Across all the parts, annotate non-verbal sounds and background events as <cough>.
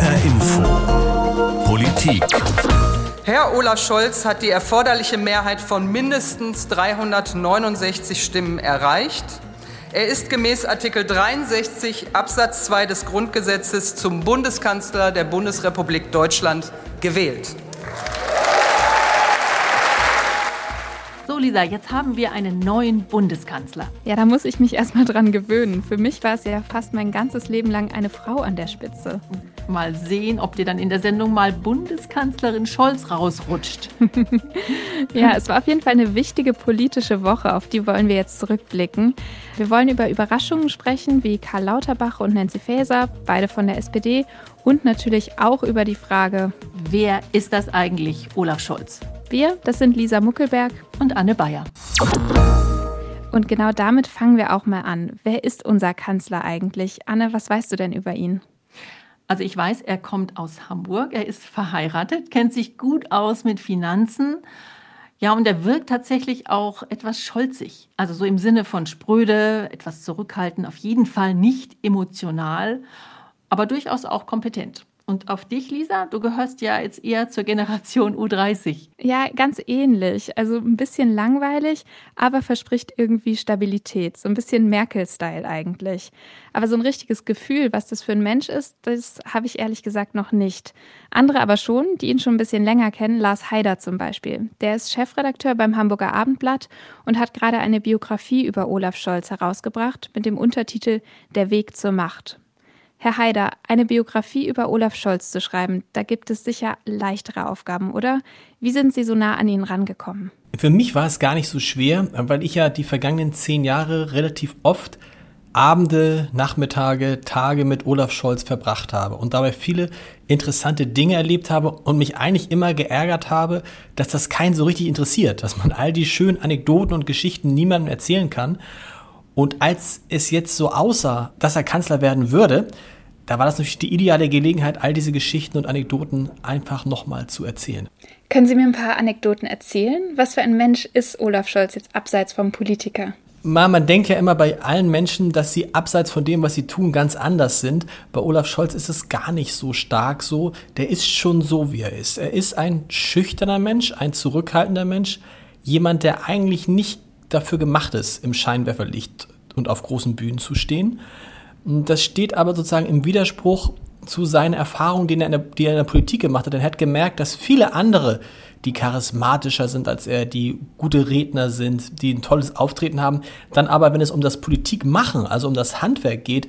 HR Info. Politik. Herr Olaf Scholz hat die erforderliche Mehrheit von mindestens 369 Stimmen erreicht. Er ist gemäß Artikel 63 Absatz 2 des Grundgesetzes zum Bundeskanzler der Bundesrepublik Deutschland gewählt. Lisa, jetzt haben wir einen neuen Bundeskanzler. Ja, da muss ich mich erstmal dran gewöhnen. Für mich war es ja fast mein ganzes Leben lang eine Frau an der Spitze. Mal sehen, ob dir dann in der Sendung mal Bundeskanzlerin Scholz rausrutscht. <laughs> ja, es war auf jeden Fall eine wichtige politische Woche, auf die wollen wir jetzt zurückblicken. Wir wollen über Überraschungen sprechen, wie Karl Lauterbach und Nancy Faeser, beide von der SPD, und natürlich auch über die Frage, wer ist das eigentlich, Olaf Scholz? Wir, das sind Lisa Muckelberg und Anne Bayer. Und genau damit fangen wir auch mal an. Wer ist unser Kanzler eigentlich? Anne, was weißt du denn über ihn? Also ich weiß, er kommt aus Hamburg, er ist verheiratet, kennt sich gut aus mit Finanzen. Ja, und er wirkt tatsächlich auch etwas scholzig. Also so im Sinne von spröde, etwas zurückhaltend, auf jeden Fall nicht emotional, aber durchaus auch kompetent. Und auf dich, Lisa, du gehörst ja jetzt eher zur Generation U30. Ja, ganz ähnlich. Also ein bisschen langweilig, aber verspricht irgendwie Stabilität. So ein bisschen Merkel-Style eigentlich. Aber so ein richtiges Gefühl, was das für ein Mensch ist, das habe ich ehrlich gesagt noch nicht. Andere aber schon, die ihn schon ein bisschen länger kennen, Lars Haider zum Beispiel. Der ist Chefredakteur beim Hamburger Abendblatt und hat gerade eine Biografie über Olaf Scholz herausgebracht mit dem Untertitel Der Weg zur Macht. Herr Haider, eine Biografie über Olaf Scholz zu schreiben, da gibt es sicher leichtere Aufgaben, oder? Wie sind Sie so nah an ihn rangekommen? Für mich war es gar nicht so schwer, weil ich ja die vergangenen zehn Jahre relativ oft Abende, Nachmittage, Tage mit Olaf Scholz verbracht habe und dabei viele interessante Dinge erlebt habe und mich eigentlich immer geärgert habe, dass das keinen so richtig interessiert, dass man all die schönen Anekdoten und Geschichten niemandem erzählen kann. Und als es jetzt so aussah, dass er Kanzler werden würde, da war das natürlich die ideale Gelegenheit, all diese Geschichten und Anekdoten einfach nochmal zu erzählen. Können Sie mir ein paar Anekdoten erzählen? Was für ein Mensch ist Olaf Scholz jetzt abseits vom Politiker? Man denkt ja immer bei allen Menschen, dass sie abseits von dem, was sie tun, ganz anders sind. Bei Olaf Scholz ist es gar nicht so stark so. Der ist schon so, wie er ist. Er ist ein schüchterner Mensch, ein zurückhaltender Mensch, jemand, der eigentlich nicht dafür gemacht ist, im Scheinwerferlicht und auf großen Bühnen zu stehen. Das steht aber sozusagen im Widerspruch zu seinen Erfahrungen, die er, in der, die er in der Politik gemacht hat. Denn er hat gemerkt, dass viele andere, die charismatischer sind als er, die gute Redner sind, die ein tolles Auftreten haben, dann aber, wenn es um das Politikmachen, also um das Handwerk geht,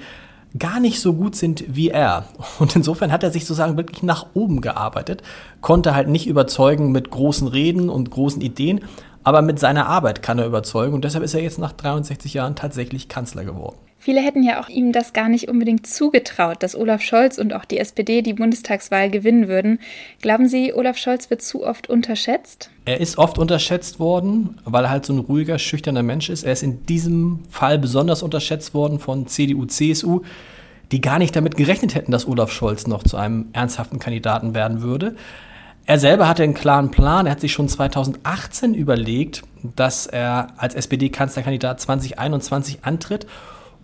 gar nicht so gut sind wie er. Und insofern hat er sich sozusagen wirklich nach oben gearbeitet, konnte halt nicht überzeugen mit großen Reden und großen Ideen, aber mit seiner Arbeit kann er überzeugen und deshalb ist er jetzt nach 63 Jahren tatsächlich Kanzler geworden. Viele hätten ja auch ihm das gar nicht unbedingt zugetraut, dass Olaf Scholz und auch die SPD die Bundestagswahl gewinnen würden. Glauben Sie, Olaf Scholz wird zu oft unterschätzt? Er ist oft unterschätzt worden, weil er halt so ein ruhiger, schüchterner Mensch ist. Er ist in diesem Fall besonders unterschätzt worden von CDU, CSU, die gar nicht damit gerechnet hätten, dass Olaf Scholz noch zu einem ernsthaften Kandidaten werden würde. Er selber hatte einen klaren Plan. Er hat sich schon 2018 überlegt, dass er als SPD-Kanzlerkandidat 2021 antritt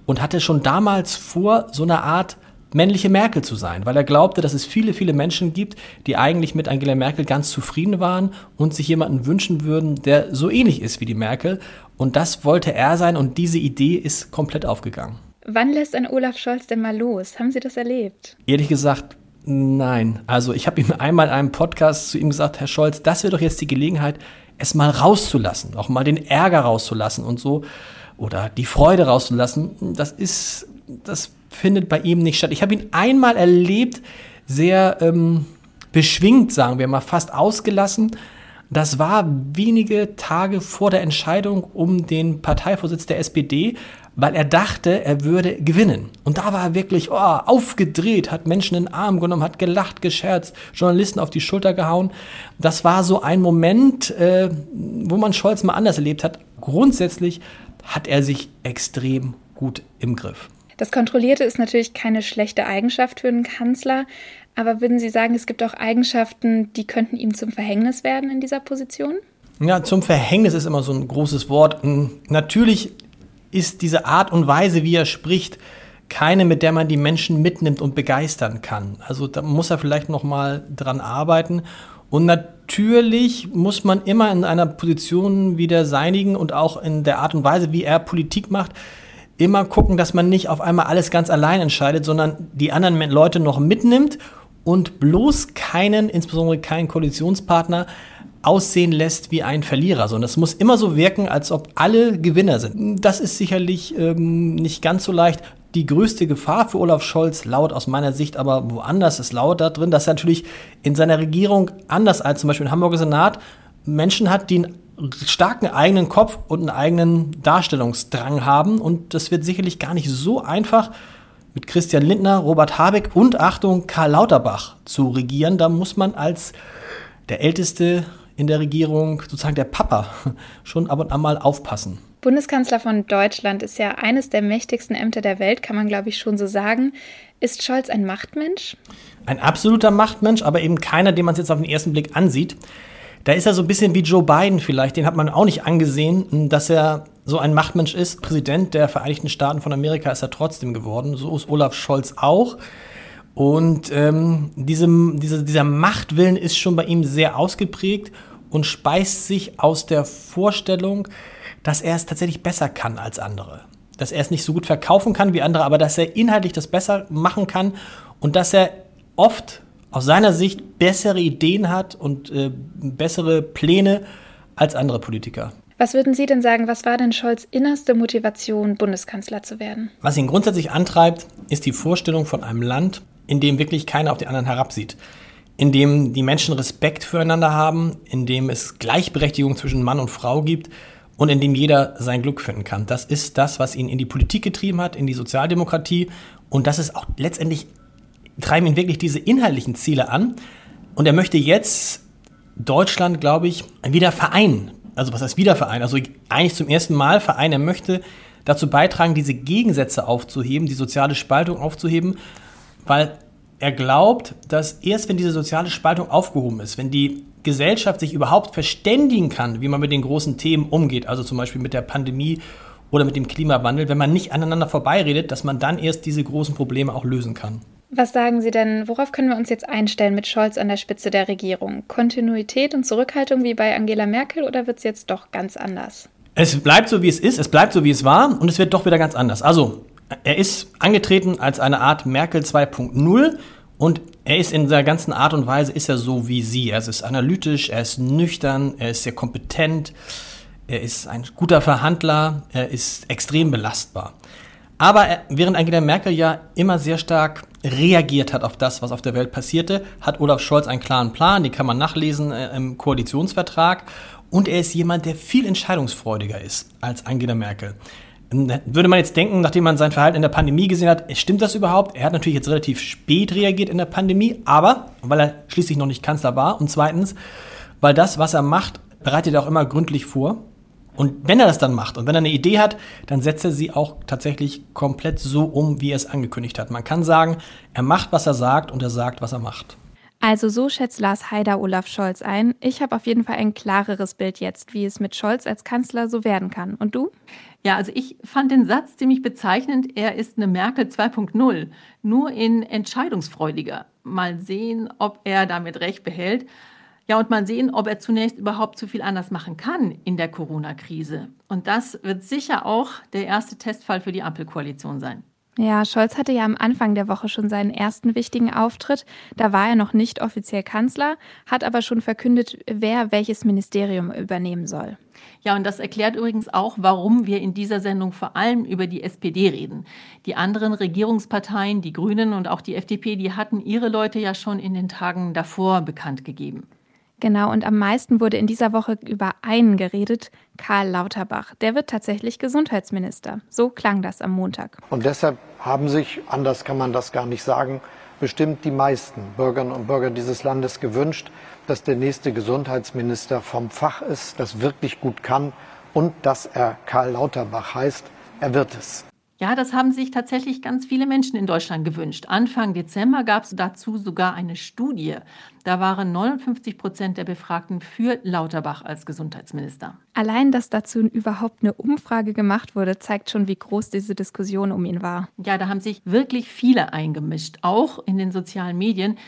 und hatte schon damals vor, so eine Art männliche Merkel zu sein, weil er glaubte, dass es viele, viele Menschen gibt, die eigentlich mit Angela Merkel ganz zufrieden waren und sich jemanden wünschen würden, der so ähnlich ist wie die Merkel. Und das wollte er sein und diese Idee ist komplett aufgegangen. Wann lässt ein Olaf Scholz denn mal los? Haben Sie das erlebt? Ehrlich gesagt, Nein, also ich habe ihm einmal in einem Podcast zu ihm gesagt, Herr Scholz, das wäre doch jetzt die Gelegenheit, es mal rauszulassen, auch mal den Ärger rauszulassen und so oder die Freude rauszulassen. Das ist, das findet bei ihm nicht statt. Ich habe ihn einmal erlebt, sehr ähm, beschwingt, sagen wir mal, fast ausgelassen. Das war wenige Tage vor der Entscheidung um den Parteivorsitz der SPD, weil er dachte, er würde gewinnen. Und da war er wirklich oh, aufgedreht, hat Menschen in den Arm genommen, hat gelacht, gescherzt, Journalisten auf die Schulter gehauen. Das war so ein Moment, äh, wo man Scholz mal anders erlebt hat. Grundsätzlich hat er sich extrem gut im Griff. Das Kontrollierte ist natürlich keine schlechte Eigenschaft für einen Kanzler, aber würden Sie sagen, es gibt auch Eigenschaften, die könnten ihm zum Verhängnis werden in dieser Position? Ja, zum Verhängnis ist immer so ein großes Wort. Hm, natürlich ist diese Art und Weise, wie er spricht, keine, mit der man die Menschen mitnimmt und begeistern kann. Also da muss er vielleicht noch mal dran arbeiten. Und natürlich muss man immer in einer Position wie der seinigen und auch in der Art und Weise, wie er Politik macht, immer gucken, dass man nicht auf einmal alles ganz allein entscheidet, sondern die anderen Leute noch mitnimmt und bloß keinen, insbesondere keinen Koalitionspartner, aussehen lässt wie ein Verlierer, sondern es muss immer so wirken, als ob alle Gewinner sind. Das ist sicherlich ähm, nicht ganz so leicht. Die größte Gefahr für Olaf Scholz laut aus meiner Sicht aber woanders ist laut da drin, dass er natürlich in seiner Regierung anders als zum Beispiel im Hamburger Senat Menschen hat, die einen starken eigenen Kopf und einen eigenen Darstellungsdrang haben und das wird sicherlich gar nicht so einfach mit Christian Lindner, Robert Habeck und Achtung Karl Lauterbach zu regieren. Da muss man als der älteste in der Regierung, sozusagen der Papa, <laughs> schon ab und an mal aufpassen. Bundeskanzler von Deutschland ist ja eines der mächtigsten Ämter der Welt, kann man glaube ich schon so sagen. Ist Scholz ein Machtmensch? Ein absoluter Machtmensch, aber eben keiner, den man es jetzt auf den ersten Blick ansieht. Da ist er so ein bisschen wie Joe Biden vielleicht, den hat man auch nicht angesehen, dass er so ein Machtmensch ist. Präsident der Vereinigten Staaten von Amerika ist er trotzdem geworden. So ist Olaf Scholz auch. Und ähm, diese, diese, dieser Machtwillen ist schon bei ihm sehr ausgeprägt und speist sich aus der Vorstellung, dass er es tatsächlich besser kann als andere. Dass er es nicht so gut verkaufen kann wie andere, aber dass er inhaltlich das besser machen kann und dass er oft aus seiner Sicht bessere Ideen hat und äh, bessere Pläne als andere Politiker. Was würden Sie denn sagen, was war denn Scholz innerste Motivation, Bundeskanzler zu werden? Was ihn grundsätzlich antreibt, ist die Vorstellung von einem Land, in dem wirklich keiner auf die anderen herabsieht, in dem die Menschen Respekt füreinander haben, in dem es Gleichberechtigung zwischen Mann und Frau gibt und in dem jeder sein Glück finden kann. Das ist das, was ihn in die Politik getrieben hat, in die Sozialdemokratie und das ist auch letztendlich treiben ihn wirklich diese inhaltlichen Ziele an und er möchte jetzt Deutschland, glaube ich, wieder vereinen. Also was heißt wieder vereinen? Also eigentlich zum ersten Mal vereinen. Er möchte dazu beitragen, diese Gegensätze aufzuheben, die soziale Spaltung aufzuheben weil er glaubt, dass erst wenn diese soziale Spaltung aufgehoben ist, wenn die Gesellschaft sich überhaupt verständigen kann, wie man mit den großen Themen umgeht, also zum Beispiel mit der Pandemie oder mit dem Klimawandel, wenn man nicht aneinander vorbeiredet, dass man dann erst diese großen Probleme auch lösen kann. Was sagen Sie denn, worauf können wir uns jetzt einstellen mit Scholz an der Spitze der Regierung? Kontinuität und Zurückhaltung wie bei Angela Merkel oder wird es jetzt doch ganz anders? Es bleibt so, wie es ist, es bleibt so, wie es war und es wird doch wieder ganz anders. Also, er ist angetreten als eine Art Merkel 2.0 und er ist in seiner ganzen Art und Weise ist er so wie sie. Er ist analytisch, er ist nüchtern, er ist sehr kompetent, er ist ein guter Verhandler, er ist extrem belastbar. Aber er, während Angela Merkel ja immer sehr stark reagiert hat auf das, was auf der Welt passierte, hat Olaf Scholz einen klaren Plan, den kann man nachlesen äh, im Koalitionsvertrag. Und er ist jemand, der viel entscheidungsfreudiger ist als Angela Merkel. Würde man jetzt denken, nachdem man sein Verhalten in der Pandemie gesehen hat, stimmt das überhaupt? Er hat natürlich jetzt relativ spät reagiert in der Pandemie, aber weil er schließlich noch nicht Kanzler war und zweitens, weil das, was er macht, bereitet er auch immer gründlich vor. Und wenn er das dann macht und wenn er eine Idee hat, dann setzt er sie auch tatsächlich komplett so um, wie er es angekündigt hat. Man kann sagen, er macht, was er sagt und er sagt, was er macht. Also so schätzt Lars Haider Olaf Scholz ein. Ich habe auf jeden Fall ein klareres Bild jetzt, wie es mit Scholz als Kanzler so werden kann. Und du? Ja, also ich fand den Satz ziemlich bezeichnend. Er ist eine Merkel 2.0, nur in entscheidungsfreudiger. Mal sehen, ob er damit recht behält. Ja, und mal sehen, ob er zunächst überhaupt zu viel anders machen kann in der Corona-Krise. Und das wird sicher auch der erste Testfall für die Ampelkoalition sein. Ja, Scholz hatte ja am Anfang der Woche schon seinen ersten wichtigen Auftritt. Da war er noch nicht offiziell Kanzler, hat aber schon verkündet, wer welches Ministerium übernehmen soll. Ja, und das erklärt übrigens auch, warum wir in dieser Sendung vor allem über die SPD reden. Die anderen Regierungsparteien, die Grünen und auch die FDP, die hatten ihre Leute ja schon in den Tagen davor bekannt gegeben. Genau, und am meisten wurde in dieser Woche über einen geredet, Karl Lauterbach. Der wird tatsächlich Gesundheitsminister. So klang das am Montag. Und deshalb haben sich, anders kann man das gar nicht sagen, bestimmt die meisten Bürgerinnen und Bürger dieses Landes gewünscht, dass der nächste Gesundheitsminister vom Fach ist, das wirklich gut kann und dass er Karl Lauterbach heißt. Er wird es. Ja, das haben sich tatsächlich ganz viele Menschen in Deutschland gewünscht. Anfang Dezember gab es dazu sogar eine Studie. Da waren 59 Prozent der Befragten für Lauterbach als Gesundheitsminister. Allein, dass dazu überhaupt eine Umfrage gemacht wurde, zeigt schon, wie groß diese Diskussion um ihn war. Ja, da haben sich wirklich viele eingemischt, auch in den sozialen Medien.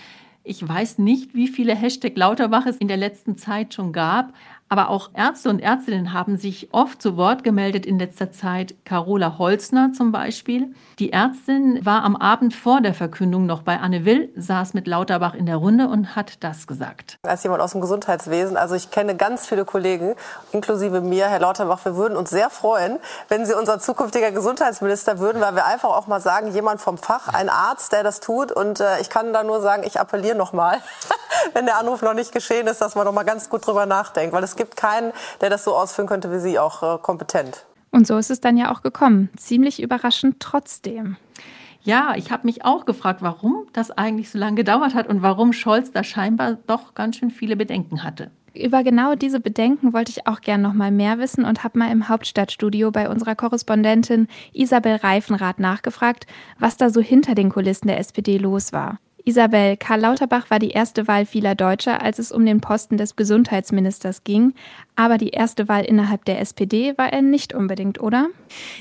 Ich weiß nicht, wie viele Hashtag Lauterbach es in der letzten Zeit schon gab, aber auch Ärzte und Ärztinnen haben sich oft zu Wort gemeldet in letzter Zeit. Carola Holzner zum Beispiel. Die Ärztin war am Abend vor der Verkündung noch bei Anne Will, saß mit Lauterbach in der Runde und hat das gesagt. Als jemand aus dem Gesundheitswesen, also ich kenne ganz viele Kollegen, inklusive mir, Herr Lauterbach, wir würden uns sehr freuen, wenn Sie unser zukünftiger Gesundheitsminister würden, weil wir einfach auch mal sagen, jemand vom Fach, ein Arzt, der das tut. Und äh, ich kann da nur sagen, ich appelliere noch mal, <laughs> wenn der Anruf noch nicht geschehen ist, dass man noch mal ganz gut drüber nachdenkt, weil es gibt keinen, der das so ausführen könnte wie Sie, auch äh, kompetent. Und so ist es dann ja auch gekommen. Ziemlich überraschend trotzdem. Ja, ich habe mich auch gefragt, warum das eigentlich so lange gedauert hat und warum Scholz da scheinbar doch ganz schön viele Bedenken hatte. Über genau diese Bedenken wollte ich auch gern noch mal mehr wissen und habe mal im Hauptstadtstudio bei unserer Korrespondentin Isabel Reifenrath nachgefragt, was da so hinter den Kulissen der SPD los war. Isabel, Karl Lauterbach war die erste Wahl vieler Deutscher, als es um den Posten des Gesundheitsministers ging. Aber die erste Wahl innerhalb der SPD war er nicht unbedingt, oder?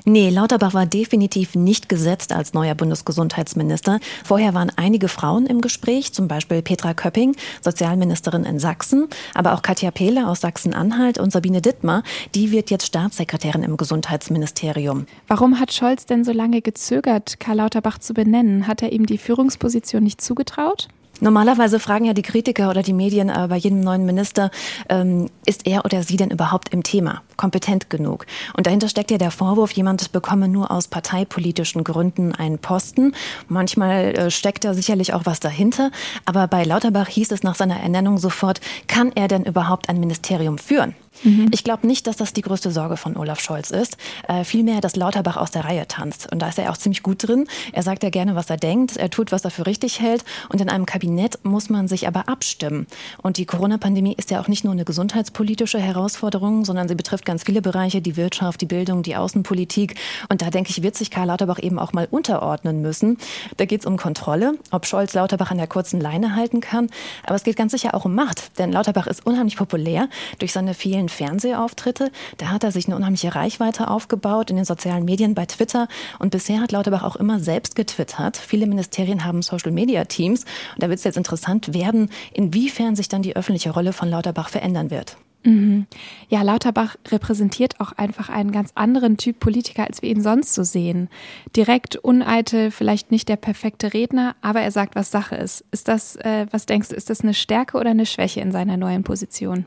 Nee, Lauterbach war definitiv nicht gesetzt als neuer Bundesgesundheitsminister. Vorher waren einige Frauen im Gespräch, zum Beispiel Petra Köpping, Sozialministerin in Sachsen, aber auch Katja Pehler aus Sachsen-Anhalt und Sabine Dittmar, die wird jetzt Staatssekretärin im Gesundheitsministerium. Warum hat Scholz denn so lange gezögert, Karl Lauterbach zu benennen? Hat er ihm die Führungsposition nicht zugetraut? Normalerweise fragen ja die Kritiker oder die Medien äh, bei jedem neuen Minister, ähm, ist er oder sie denn überhaupt im Thema, kompetent genug? Und dahinter steckt ja der Vorwurf, jemand bekomme nur aus parteipolitischen Gründen einen Posten. Manchmal äh, steckt da sicherlich auch was dahinter. Aber bei Lauterbach hieß es nach seiner Ernennung sofort, kann er denn überhaupt ein Ministerium führen? Mhm. Ich glaube nicht, dass das die größte Sorge von Olaf Scholz ist. Äh, vielmehr, dass Lauterbach aus der Reihe tanzt. Und da ist er auch ziemlich gut drin. Er sagt ja gerne, was er denkt. Er tut, was er für richtig hält. Und in einem Kabinett muss man sich aber abstimmen. Und die Corona-Pandemie ist ja auch nicht nur eine gesundheitspolitische Herausforderung, sondern sie betrifft ganz viele Bereiche, die Wirtschaft, die Bildung, die Außenpolitik. Und da denke ich, wird sich Karl Lauterbach eben auch mal unterordnen müssen. Da geht es um Kontrolle, ob Scholz Lauterbach an der kurzen Leine halten kann. Aber es geht ganz sicher auch um Macht. Denn Lauterbach ist unheimlich populär durch seine vielen Fernsehauftritte. Da hat er sich eine unheimliche Reichweite aufgebaut in den sozialen Medien, bei Twitter. Und bisher hat Lauterbach auch immer selbst getwittert. Viele Ministerien haben Social-Media-Teams. Und da wird es jetzt interessant werden, inwiefern sich dann die öffentliche Rolle von Lauterbach verändern wird. Mhm. Ja, Lauterbach repräsentiert auch einfach einen ganz anderen Typ Politiker, als wir ihn sonst so sehen. Direkt, uneitel, vielleicht nicht der perfekte Redner, aber er sagt, was Sache ist. Ist das, äh, was denkst du, ist das eine Stärke oder eine Schwäche in seiner neuen Position?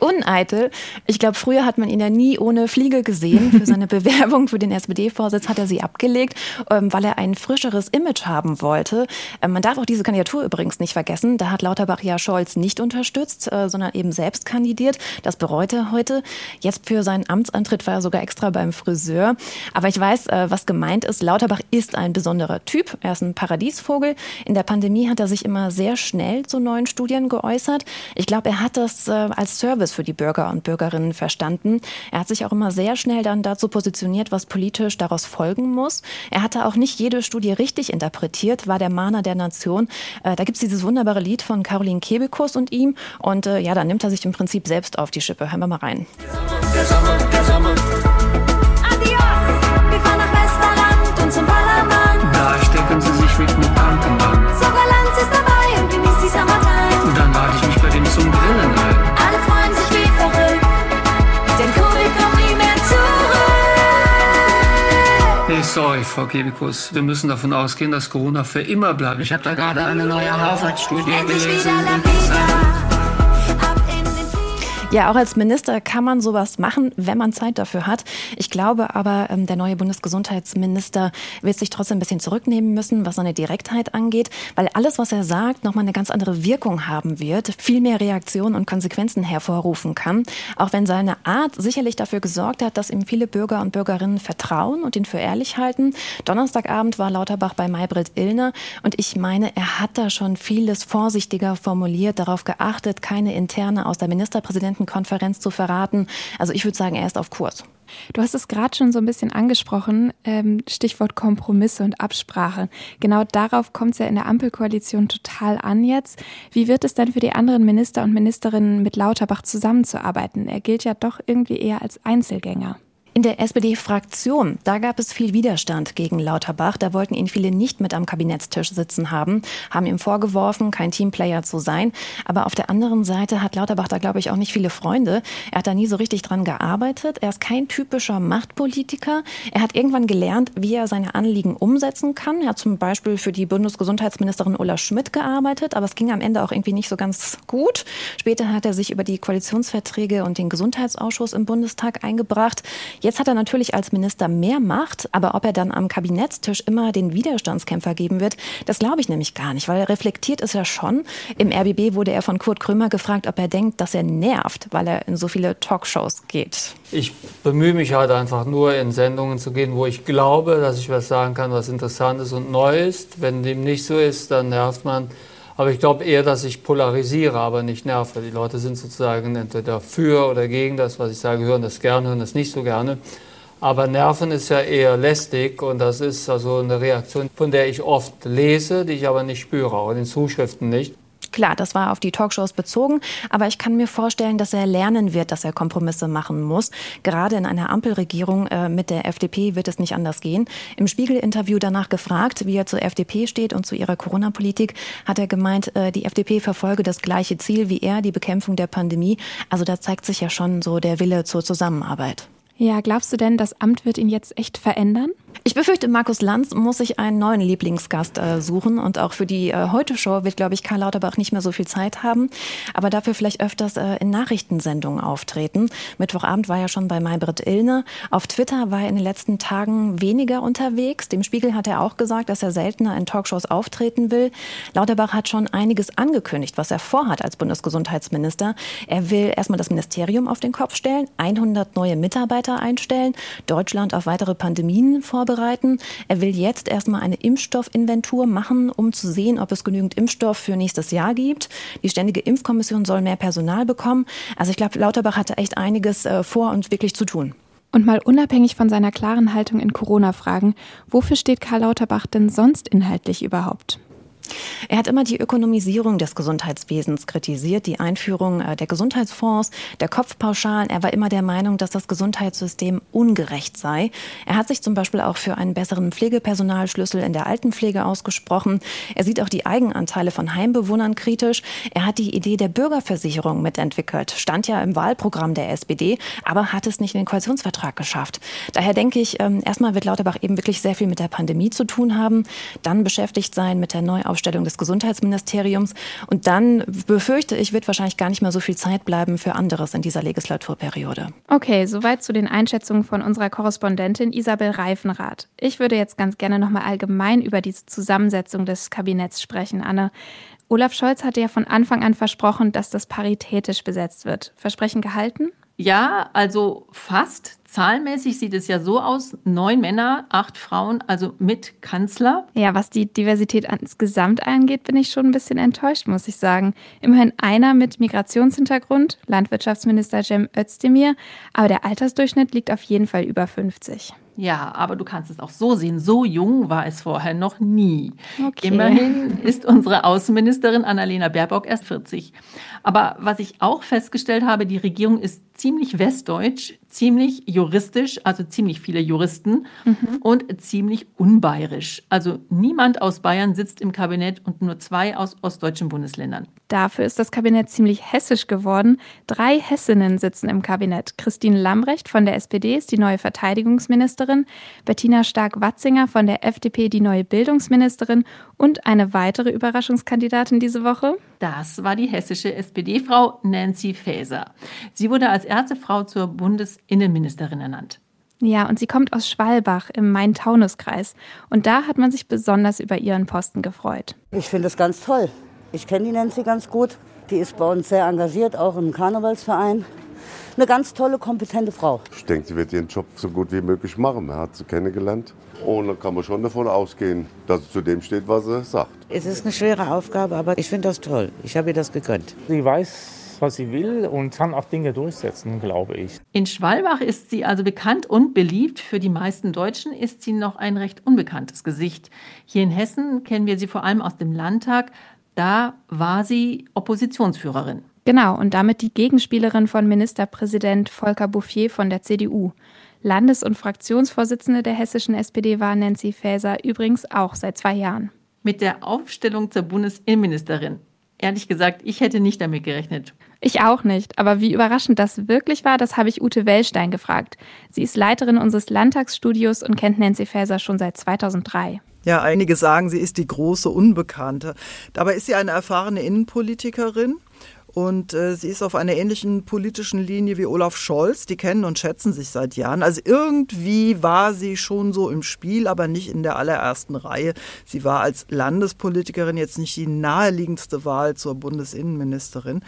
Uneitel. Ich glaube, früher hat man ihn ja nie ohne Fliege gesehen. Für seine <laughs> Bewerbung für den SPD-Vorsitz hat er sie abgelegt, ähm, weil er ein frischeres Image haben wollte. Ähm, man darf auch diese Kandidatur übrigens nicht vergessen. Da hat Lauterbach ja Scholz nicht unterstützt, äh, sondern eben selbst kandidiert. Das bereut er heute. Jetzt für seinen Amtsantritt war er sogar extra beim Friseur. Aber ich weiß, äh, was gemeint ist. Lauterbach ist ein besonderer Typ. Er ist ein Paradiesvogel. In der Pandemie hat er sich immer sehr schnell zu neuen Studien geäußert. Ich glaube, er hat das äh, als Service Gutes für die Bürger und Bürgerinnen verstanden. Er hat sich auch immer sehr schnell dann dazu positioniert, was politisch daraus folgen muss. Er hatte auch nicht jede Studie richtig interpretiert, war der Mahner der Nation. Äh, da gibt es dieses wunderbare Lied von Caroline Kebekus und ihm. Und äh, ja, da nimmt er sich im Prinzip selbst auf die Schippe. Hören wir mal rein. Der Sommer, der Sommer. Adios! Wir fahren nach Westerland und zum Ballermann. Da stecken sie sich mit einem Banken sorry, Frau Kebikus. Wir müssen davon ausgehen, dass Corona für immer bleibt. Ich habe da gerade eine neue Harvard-Studie gelesen. Ja, auch als Minister kann man sowas machen, wenn man Zeit dafür hat. Ich glaube aber, ähm, der neue Bundesgesundheitsminister wird sich trotzdem ein bisschen zurücknehmen müssen, was seine Direktheit angeht, weil alles, was er sagt, nochmal eine ganz andere Wirkung haben wird, viel mehr Reaktionen und Konsequenzen hervorrufen kann. Auch wenn seine Art sicherlich dafür gesorgt hat, dass ihm viele Bürger und Bürgerinnen vertrauen und ihn für ehrlich halten. Donnerstagabend war Lauterbach bei Maybrit Illner und ich meine, er hat da schon vieles vorsichtiger formuliert, darauf geachtet, keine interne aus der Ministerpräsidenten Präsidentenkonferenz zu verraten. Also ich würde sagen, er ist auf Kurs. Du hast es gerade schon so ein bisschen angesprochen, ähm, Stichwort Kompromisse und Absprache. Genau darauf kommt es ja in der Ampelkoalition total an jetzt. Wie wird es denn für die anderen Minister und Ministerinnen mit Lauterbach zusammenzuarbeiten? Er gilt ja doch irgendwie eher als Einzelgänger. In der SPD-Fraktion, da gab es viel Widerstand gegen Lauterbach. Da wollten ihn viele nicht mit am Kabinettstisch sitzen haben, haben ihm vorgeworfen, kein Teamplayer zu sein. Aber auf der anderen Seite hat Lauterbach da, glaube ich, auch nicht viele Freunde. Er hat da nie so richtig dran gearbeitet. Er ist kein typischer Machtpolitiker. Er hat irgendwann gelernt, wie er seine Anliegen umsetzen kann. Er hat zum Beispiel für die Bundesgesundheitsministerin Ulla Schmidt gearbeitet, aber es ging am Ende auch irgendwie nicht so ganz gut. Später hat er sich über die Koalitionsverträge und den Gesundheitsausschuss im Bundestag eingebracht. Jetzt hat er natürlich als Minister mehr Macht, aber ob er dann am Kabinettstisch immer den Widerstandskämpfer geben wird, das glaube ich nämlich gar nicht, weil er reflektiert ist ja schon. Im RBB wurde er von Kurt Krömer gefragt, ob er denkt, dass er nervt, weil er in so viele Talkshows geht. Ich bemühe mich halt einfach nur in Sendungen zu gehen, wo ich glaube, dass ich was sagen kann, was interessant ist und neu ist. Wenn dem nicht so ist, dann nervt man. Aber ich glaube eher, dass ich polarisiere, aber nicht nerve. Die Leute sind sozusagen entweder für oder gegen das, was ich sage, hören das gerne, hören das nicht so gerne. Aber Nerven ist ja eher lästig und das ist also eine Reaktion, von der ich oft lese, die ich aber nicht spüre, auch in den Zuschriften nicht. Klar, das war auf die Talkshows bezogen, aber ich kann mir vorstellen, dass er lernen wird, dass er Kompromisse machen muss. Gerade in einer Ampelregierung äh, mit der FDP wird es nicht anders gehen. Im Spiegel-Interview danach gefragt, wie er zur FDP steht und zu ihrer Corona-Politik, hat er gemeint, äh, die FDP verfolge das gleiche Ziel wie er, die Bekämpfung der Pandemie. Also da zeigt sich ja schon so der Wille zur Zusammenarbeit. Ja, glaubst du denn, das Amt wird ihn jetzt echt verändern? Ich befürchte, Markus Lanz muss sich einen neuen Lieblingsgast äh, suchen und auch für die äh, Heute-Show wird, glaube ich, Karl Lauterbach nicht mehr so viel Zeit haben, aber dafür vielleicht öfters äh, in Nachrichtensendungen auftreten. Mittwochabend war er schon bei Maybrit Illner. Auf Twitter war er in den letzten Tagen weniger unterwegs. Dem Spiegel hat er auch gesagt, dass er seltener in Talkshows auftreten will. Lauterbach hat schon einiges angekündigt, was er vorhat als Bundesgesundheitsminister. Er will erstmal das Ministerium auf den Kopf stellen, 100 neue Mitarbeiter einstellen, Deutschland auf weitere Pandemien vorbereiten vorbereiten. Er will jetzt erstmal eine Impfstoffinventur machen, um zu sehen, ob es genügend Impfstoff für nächstes Jahr gibt. Die Ständige Impfkommission soll mehr Personal bekommen. Also ich glaube, Lauterbach hatte echt einiges äh, vor und wirklich zu tun. Und mal unabhängig von seiner klaren Haltung in Corona-Fragen, wofür steht Karl Lauterbach denn sonst inhaltlich überhaupt? Er hat immer die Ökonomisierung des Gesundheitswesens kritisiert, die Einführung äh, der Gesundheitsfonds, der Kopfpauschalen. Er war immer der Meinung, dass das Gesundheitssystem ungerecht sei. Er hat sich zum Beispiel auch für einen besseren Pflegepersonalschlüssel in der Altenpflege ausgesprochen. Er sieht auch die Eigenanteile von Heimbewohnern kritisch. Er hat die Idee der Bürgerversicherung mitentwickelt. Stand ja im Wahlprogramm der SPD, aber hat es nicht in den Koalitionsvertrag geschafft. Daher denke ich, ähm, erstmal wird Lauterbach eben wirklich sehr viel mit der Pandemie zu tun haben, dann beschäftigt sein mit der Neuaufstellung Aufstellung des Gesundheitsministeriums. Und dann befürchte ich, wird wahrscheinlich gar nicht mehr so viel Zeit bleiben für anderes in dieser Legislaturperiode. Okay, soweit zu den Einschätzungen von unserer Korrespondentin Isabel Reifenrath. Ich würde jetzt ganz gerne nochmal allgemein über diese Zusammensetzung des Kabinetts sprechen, Anne. Olaf Scholz hatte ja von Anfang an versprochen, dass das paritätisch besetzt wird. Versprechen gehalten? Ja, also fast. Zahlenmäßig sieht es ja so aus: neun Männer, acht Frauen, also mit Kanzler. Ja, was die Diversität insgesamt angeht, bin ich schon ein bisschen enttäuscht, muss ich sagen. Immerhin einer mit Migrationshintergrund, Landwirtschaftsminister Cem Özdemir, aber der Altersdurchschnitt liegt auf jeden Fall über 50. Ja, aber du kannst es auch so sehen. So jung war es vorher noch nie. Okay. Immerhin ist unsere Außenministerin Annalena Baerbock erst 40. Aber was ich auch festgestellt habe, die Regierung ist ziemlich westdeutsch, ziemlich juristisch, also ziemlich viele Juristen mhm. und ziemlich unbayerisch. Also niemand aus Bayern sitzt im Kabinett und nur zwei aus ostdeutschen Bundesländern. Dafür ist das Kabinett ziemlich hessisch geworden. Drei Hessinnen sitzen im Kabinett. Christine Lambrecht von der SPD ist die neue Verteidigungsministerin, Bettina Stark-Watzinger von der FDP die neue Bildungsministerin und eine weitere Überraschungskandidatin diese Woche. Das war die hessische SPD-Frau Nancy Faeser. Sie wurde als erste Frau zur Bundesinnenministerin ernannt. Ja, und sie kommt aus Schwalbach im Main-Taunus-Kreis. Und da hat man sich besonders über ihren Posten gefreut. Ich finde es ganz toll. Ich kenne die Nancy ganz gut. Die ist bei uns sehr engagiert, auch im Karnevalsverein. Eine ganz tolle, kompetente Frau. Ich denke, sie wird ihren Job so gut wie möglich machen. Man hat sie kennengelernt. Und da kann man schon davon ausgehen, dass sie zu dem steht, was sie sagt. Es ist eine schwere Aufgabe, aber ich finde das toll. Ich habe ihr das gegönnt. Sie weiß, weiß, was sie will und kann auch Dinge durchsetzen, glaube ich. In Schwalbach ist sie also bekannt und beliebt. Für die meisten Deutschen ist sie noch ein recht unbekanntes Gesicht. Hier in Hessen kennen wir sie vor allem aus dem Landtag. Da war sie Oppositionsführerin. Genau, und damit die Gegenspielerin von Ministerpräsident Volker Bouffier von der CDU. Landes- und Fraktionsvorsitzende der hessischen SPD war Nancy Faeser übrigens auch seit zwei Jahren. Mit der Aufstellung zur Bundesinnenministerin. Ehrlich gesagt, ich hätte nicht damit gerechnet. Ich auch nicht. Aber wie überraschend das wirklich war, das habe ich Ute Wellstein gefragt. Sie ist Leiterin unseres Landtagsstudios und kennt Nancy Faeser schon seit 2003. Ja, einige sagen, sie ist die große Unbekannte. Dabei ist sie eine erfahrene Innenpolitikerin und äh, sie ist auf einer ähnlichen politischen Linie wie Olaf Scholz. Die kennen und schätzen sich seit Jahren. Also irgendwie war sie schon so im Spiel, aber nicht in der allerersten Reihe. Sie war als Landespolitikerin jetzt nicht die naheliegendste Wahl zur Bundesinnenministerin.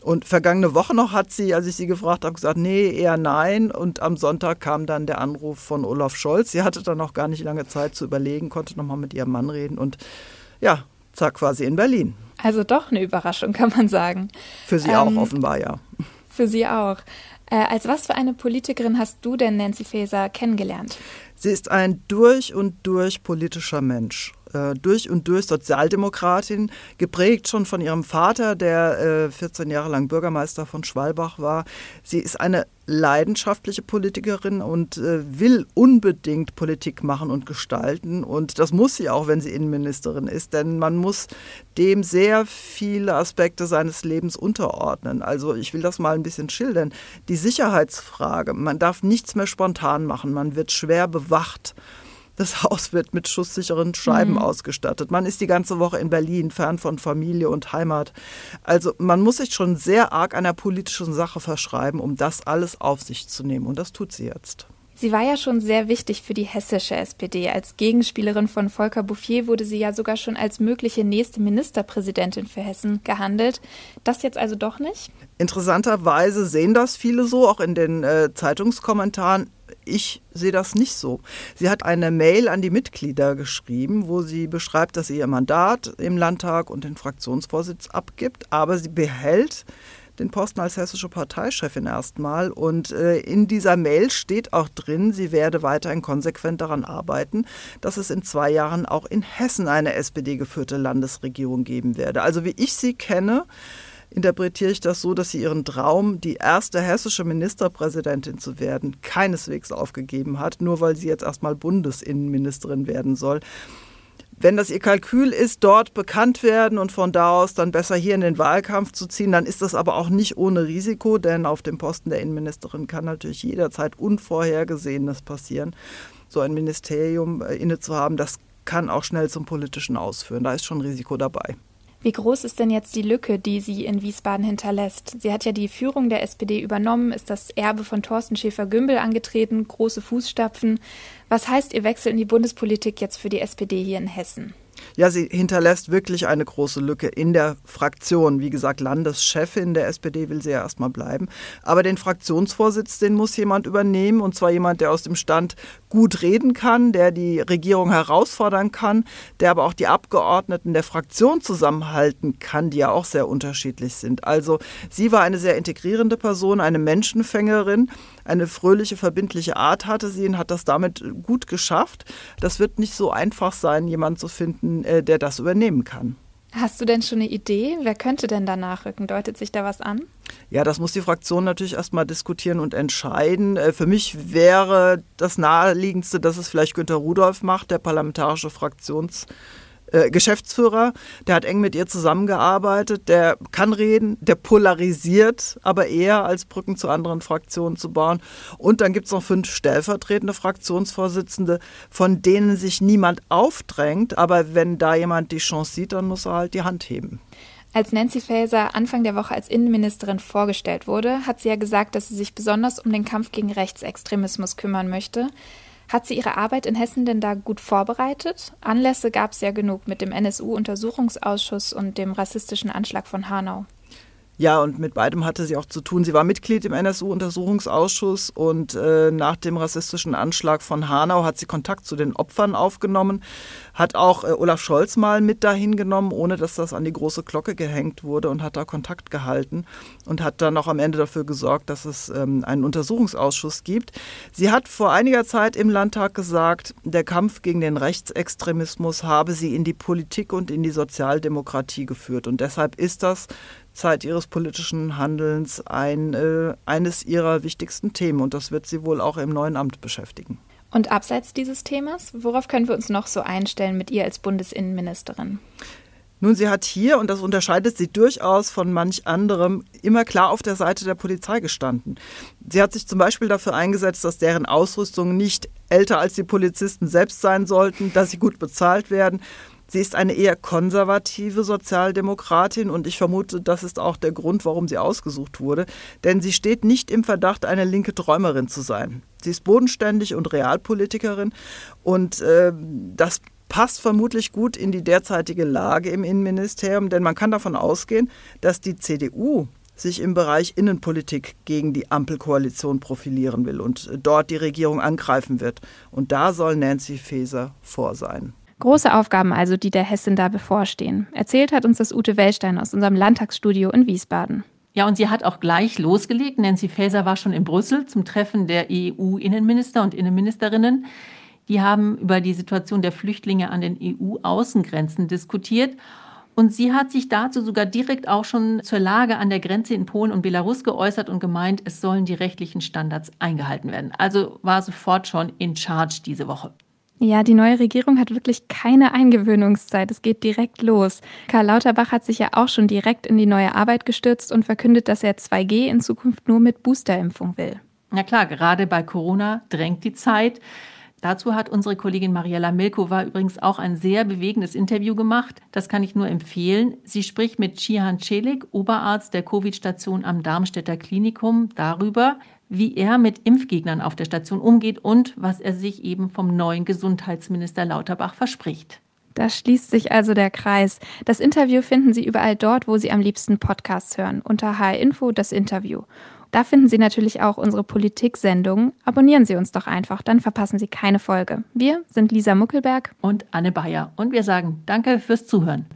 Und vergangene Woche noch hat sie, als ich sie gefragt habe, gesagt, nee, eher nein. Und am Sonntag kam dann der Anruf von Olaf Scholz. Sie hatte dann noch gar nicht lange Zeit zu überlegen, konnte noch mal mit ihrem Mann reden und ja, zack, war sie in Berlin. Also doch eine Überraschung, kann man sagen. Für Sie ähm, auch offenbar, ja. Für Sie auch. Äh, als was für eine Politikerin hast du denn Nancy Faeser kennengelernt? Sie ist ein durch und durch politischer Mensch. Äh, durch und durch Sozialdemokratin, geprägt schon von ihrem Vater, der äh, 14 Jahre lang Bürgermeister von Schwalbach war. Sie ist eine leidenschaftliche Politikerin und äh, will unbedingt Politik machen und gestalten. Und das muss sie auch, wenn sie Innenministerin ist, denn man muss dem sehr viele Aspekte seines Lebens unterordnen. Also ich will das mal ein bisschen schildern. Die Sicherheitsfrage, man darf nichts mehr spontan machen, man wird schwer bewacht. Das <laughs> Haus wird mit schusssicheren Scheiben mhm. ausgestattet. Man ist die ganze Woche in Berlin, fern von Familie und Heimat. Also man muss sich schon sehr arg einer politischen Sache verschreiben, um das alles auf sich zu nehmen. Und das tut sie jetzt. Sie war ja schon sehr wichtig für die hessische SPD. Als Gegenspielerin von Volker Bouffier wurde sie ja sogar schon als mögliche nächste Ministerpräsidentin für Hessen gehandelt. Das jetzt also doch nicht? Interessanterweise sehen das viele so, auch in den äh, Zeitungskommentaren. Ich sehe das nicht so. Sie hat eine Mail an die Mitglieder geschrieben, wo sie beschreibt, dass sie ihr Mandat im Landtag und den Fraktionsvorsitz abgibt, aber sie behält den Posten als hessische Parteichefin erstmal. Und äh, in dieser Mail steht auch drin, sie werde weiterhin konsequent daran arbeiten, dass es in zwei Jahren auch in Hessen eine SPD-geführte Landesregierung geben werde. Also wie ich sie kenne, interpretiere ich das so, dass sie ihren Traum, die erste hessische Ministerpräsidentin zu werden, keineswegs aufgegeben hat, nur weil sie jetzt erstmal Bundesinnenministerin werden soll. Wenn das ihr Kalkül ist, dort bekannt werden und von da aus dann besser hier in den Wahlkampf zu ziehen, dann ist das aber auch nicht ohne Risiko, denn auf dem Posten der Innenministerin kann natürlich jederzeit Unvorhergesehenes passieren. So ein Ministerium äh, inne zu haben, das kann auch schnell zum politischen ausführen. Da ist schon Risiko dabei. Wie groß ist denn jetzt die Lücke, die sie in Wiesbaden hinterlässt? Sie hat ja die Führung der SPD übernommen, ist das Erbe von Thorsten Schäfer-Gümbel angetreten, große Fußstapfen. Was heißt Ihr Wechsel in die Bundespolitik jetzt für die SPD hier in Hessen? Ja, sie hinterlässt wirklich eine große Lücke in der Fraktion. Wie gesagt, Landeschefin der SPD will sie ja erstmal bleiben. Aber den Fraktionsvorsitz, den muss jemand übernehmen. Und zwar jemand, der aus dem Stand gut reden kann, der die Regierung herausfordern kann, der aber auch die Abgeordneten der Fraktion zusammenhalten kann, die ja auch sehr unterschiedlich sind. Also sie war eine sehr integrierende Person, eine Menschenfängerin eine fröhliche, verbindliche Art hatte sie und hat das damit gut geschafft. Das wird nicht so einfach sein, jemanden zu finden, äh, der das übernehmen kann. Hast du denn schon eine Idee? Wer könnte denn da nachrücken? Deutet sich da was an? Ja, das muss die Fraktion natürlich erstmal diskutieren und entscheiden. Äh, für mich wäre das naheliegendste, dass es vielleicht Günter Rudolph macht, der parlamentarische Fraktions äh, Geschäftsführer, der hat eng mit ihr zusammengearbeitet, der kann reden, der polarisiert, aber eher als Brücken zu anderen Fraktionen zu bauen. Und dann gibt es noch fünf stellvertretende Fraktionsvorsitzende, von denen sich niemand aufdrängt, aber wenn da jemand die Chance sieht, dann muss er halt die Hand heben. Als Nancy Faeser Anfang der Woche als Innenministerin vorgestellt wurde, hat sie ja gesagt, dass sie sich besonders um den Kampf gegen Rechtsextremismus kümmern möchte. Hat sie ihre Arbeit in Hessen denn da gut vorbereitet? Anlässe gab es ja genug mit dem NSU-Untersuchungsausschuss und dem rassistischen Anschlag von Hanau. Ja, und mit beidem hatte sie auch zu tun. Sie war Mitglied im NSU-Untersuchungsausschuss und äh, nach dem rassistischen Anschlag von Hanau hat sie Kontakt zu den Opfern aufgenommen, hat auch äh, Olaf Scholz mal mit dahin genommen, ohne dass das an die große Glocke gehängt wurde und hat da Kontakt gehalten und hat dann auch am Ende dafür gesorgt, dass es ähm, einen Untersuchungsausschuss gibt. Sie hat vor einiger Zeit im Landtag gesagt, der Kampf gegen den Rechtsextremismus habe sie in die Politik und in die Sozialdemokratie geführt und deshalb ist das Zeit ihres politischen Handelns ein, äh, eines ihrer wichtigsten Themen und das wird sie wohl auch im neuen Amt beschäftigen. Und abseits dieses Themas, worauf können wir uns noch so einstellen mit ihr als Bundesinnenministerin? Nun, sie hat hier, und das unterscheidet sie durchaus von manch anderem, immer klar auf der Seite der Polizei gestanden. Sie hat sich zum Beispiel dafür eingesetzt, dass deren Ausrüstung nicht älter als die Polizisten selbst sein sollten, dass sie gut bezahlt werden Sie ist eine eher konservative Sozialdemokratin und ich vermute, das ist auch der Grund, warum sie ausgesucht wurde, denn sie steht nicht im Verdacht, eine linke Träumerin zu sein. Sie ist bodenständig und Realpolitikerin und äh, das passt vermutlich gut in die derzeitige Lage im Innenministerium, denn man kann davon ausgehen, dass die CDU sich im Bereich Innenpolitik gegen die Ampelkoalition profilieren will und dort die Regierung angreifen wird. Und da soll Nancy Faeser vor sein. Große Aufgaben also, die der Hessin da bevorstehen. Erzählt hat uns das Ute Wellstein aus unserem Landtagsstudio in Wiesbaden. Ja, und sie hat auch gleich losgelegt. Nancy Faeser war schon in Brüssel zum Treffen der EU-Innenminister und Innenministerinnen. Die haben über die Situation der Flüchtlinge an den EU-Außengrenzen diskutiert. Und sie hat sich dazu sogar direkt auch schon zur Lage an der Grenze in Polen und Belarus geäußert und gemeint, es sollen die rechtlichen Standards eingehalten werden. Also war sofort schon in Charge diese Woche. Ja, die neue Regierung hat wirklich keine Eingewöhnungszeit. Es geht direkt los. Karl Lauterbach hat sich ja auch schon direkt in die neue Arbeit gestürzt und verkündet, dass er 2G in Zukunft nur mit Boosterimpfung will. Na klar, gerade bei Corona drängt die Zeit. Dazu hat unsere Kollegin Mariella Milkova übrigens auch ein sehr bewegendes Interview gemacht. Das kann ich nur empfehlen. Sie spricht mit Chihan Celik, Oberarzt der Covid-Station am Darmstädter Klinikum, darüber, wie er mit Impfgegnern auf der Station umgeht und was er sich eben vom neuen Gesundheitsminister Lauterbach verspricht. Da schließt sich also der Kreis. Das Interview finden Sie überall dort, wo Sie am liebsten Podcasts hören. Unter HR Info das Interview. Da finden Sie natürlich auch unsere Politik-Sendungen. Abonnieren Sie uns doch einfach, dann verpassen Sie keine Folge. Wir sind Lisa Muckelberg und Anne Bayer und wir sagen Danke fürs Zuhören.